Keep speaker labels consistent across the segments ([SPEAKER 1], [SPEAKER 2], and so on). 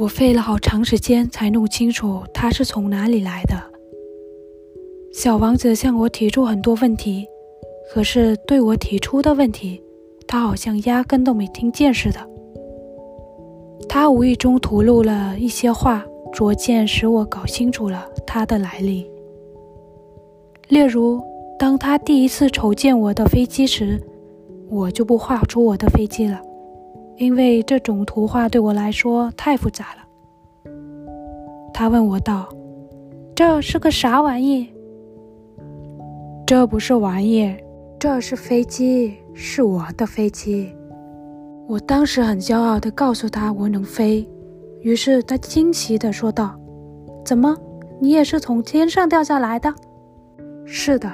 [SPEAKER 1] 我费了好长时间才弄清楚他是从哪里来的。小王子向我提出很多问题，可是对我提出的问题，他好像压根都没听见似的。他无意中吐露了一些话，逐渐使我搞清楚了他的来历。例如，当他第一次瞅见我的飞机时，我就不画出我的飞机了，因为这种图画对我来说太复杂了。他问我道：“这是个啥玩意？”“这不是玩意，这是飞机，是我的飞机。”我当时很骄傲地告诉他我能飞，于是他惊奇地说道：“怎么，你也是从天上掉下来的？”“是的。”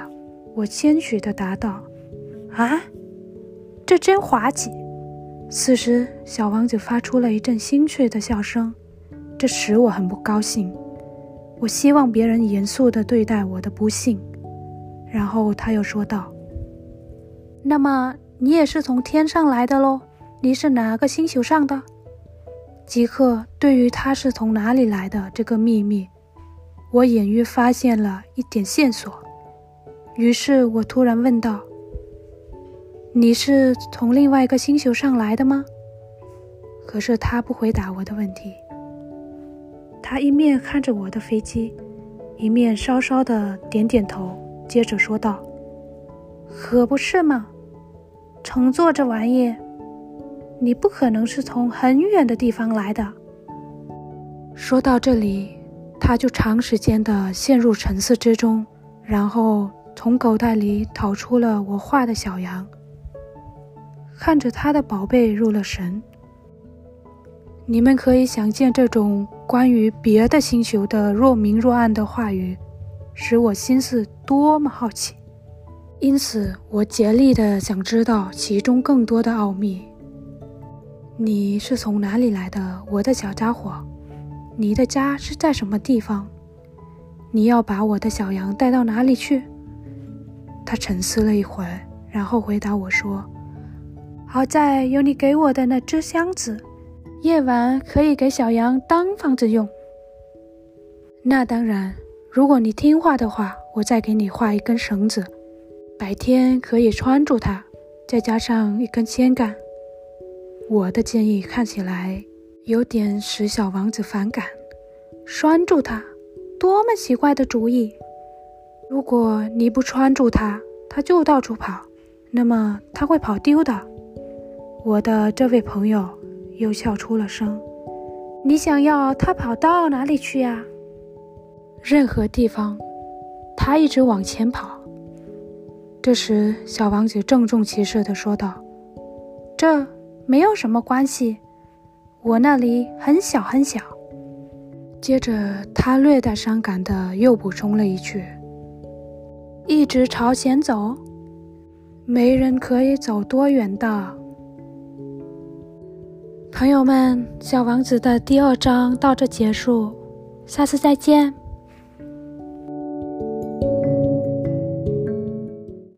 [SPEAKER 1] 我谦虚地答道。“啊，这真滑稽！”此时，小王子发出了一阵心碎的笑声，这使我很不高兴。我希望别人严肃地对待我的不幸。然后他又说道：“那么，你也是从天上来的喽？”你是哪个星球上的？吉克对于他是从哪里来的这个秘密，我隐约发现了一点线索。于是我突然问道：“你是从另外一个星球上来的吗？”可是他不回答我的问题。他一面看着我的飞机，一面稍稍的点点头，接着说道：“可不是嘛，乘坐这玩意。”你不可能是从很远的地方来的。说到这里，他就长时间的陷入沉思之中，然后从口袋里掏出了我画的小羊，看着他的宝贝入了神。你们可以想见，这种关于别的星球的若明若暗的话语，使我心思多么好奇，因此我竭力的想知道其中更多的奥秘。你是从哪里来的，我的小家伙？你的家是在什么地方？你要把我的小羊带到哪里去？他沉思了一会儿，然后回答我说：“好在有你给我的那只箱子，夜晚可以给小羊当房子用。那当然，如果你听话的话，我再给你画一根绳子，白天可以穿住它，再加上一根铅杆。”我的建议看起来有点使小王子反感，拴住它，多么奇怪的主意！如果你不拴住它，它就到处跑，那么它会跑丢的。我的这位朋友又笑出了声。你想要他跑到哪里去呀？任何地方。他一直往前跑。这时，小王子郑重其事地说道：“这。”没有什么关系，我那里很小很小。接着，他略带伤感的又补充了一句：“一直朝前走，没人可以走多远的。”朋友们，《小王子》的第二章到这结束，下次再见。